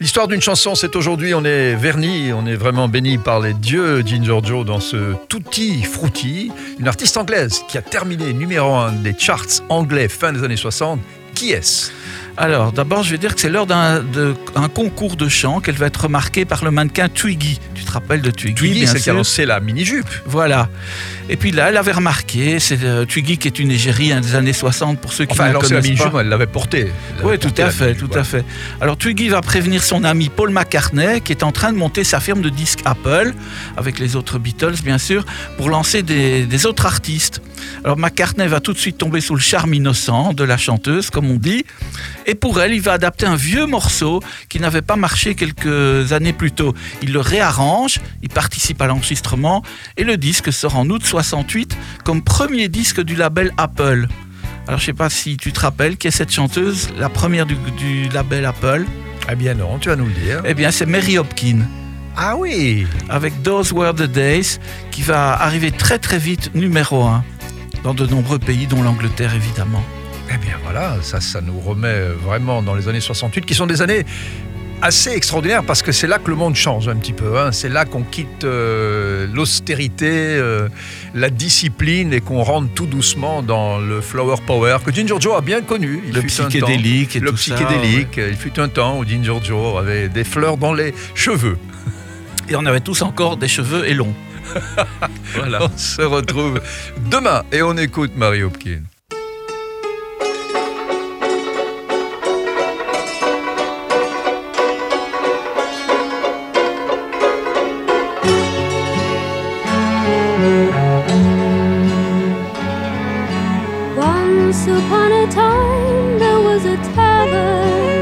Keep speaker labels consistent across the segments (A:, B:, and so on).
A: L'histoire d'une chanson, c'est aujourd'hui, on est verni, on est vraiment béni par les dieux Ginger Joe dans ce Tutti Frutti, une artiste anglaise qui a terminé numéro un des charts anglais fin des années 60. Qui est-ce?
B: Alors, d'abord, je vais dire que c'est lors d'un concours de chant qu'elle va être remarquée par le mannequin Twiggy. Tu te rappelles de Twiggy
A: Twiggy, c'est qui a lancé la mini-jupe.
B: Voilà. Et puis là, elle avait remarqué, c'est euh, Twiggy qui est une égérie des années 60 pour ceux qui
A: enfin,
B: ne connaissent la
A: elle l'avait portée.
B: Oui, tout à fait, tout à fait. Alors Twiggy va prévenir son ami Paul McCartney qui est en train de monter sa firme de disques Apple avec les autres Beatles, bien sûr, pour lancer des, des autres artistes. Alors McCartney va tout de suite tomber sous le charme innocent de la chanteuse, comme on dit. Et pour elle, il va adapter un vieux morceau qui n'avait pas marché quelques années plus tôt. Il le réarrange, il participe à l'enregistrement et le disque sort en août 68 comme premier disque du label Apple. Alors je sais pas si tu te rappelles qui est cette chanteuse, la première du, label Apple.
A: Eh bien non, tu vas nous le dire.
B: Eh bien c'est Mary Hopkin.
A: Ah oui
B: Avec Those Were the Days, qui va arriver très très vite numéro 1 dans de nombreux pays, dont l'Angleterre évidemment.
A: Eh bien voilà, ça, ça nous remet vraiment dans les années 68, qui sont des années assez extraordinaires parce que c'est là que le monde change un petit peu. Hein. C'est là qu'on quitte euh, l'austérité, euh, la discipline et qu'on rentre tout doucement dans le flower power que Ginger Joe a bien connu.
B: Il le psychédélique et
A: le
B: tout
A: psychédélique. Il fut un temps où Ginger Joe avait des fleurs dans les cheveux.
B: Et on avait tous encore des cheveux et longs.
A: voilà. On se retrouve demain et on écoute Marie Hopkins.
C: Once upon a time there was a tavern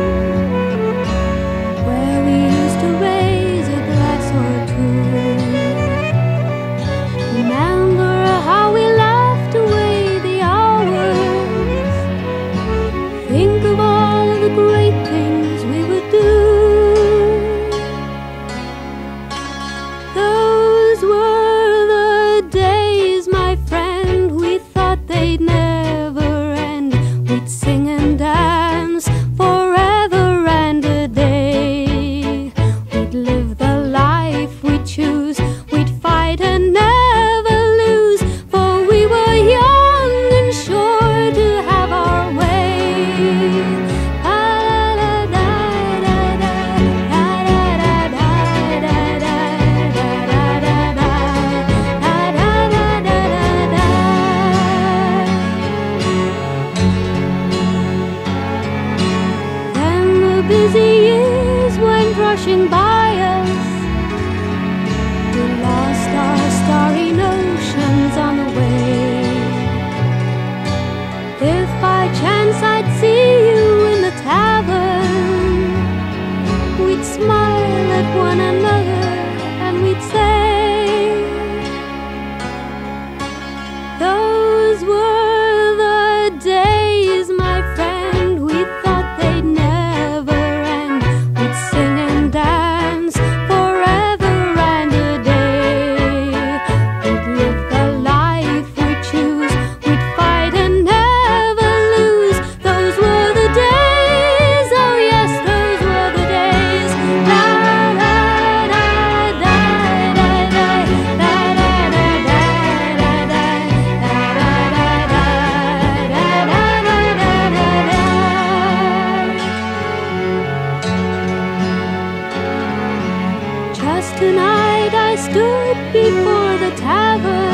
C: busy years went rushing by us. Tonight I stood before the tavern.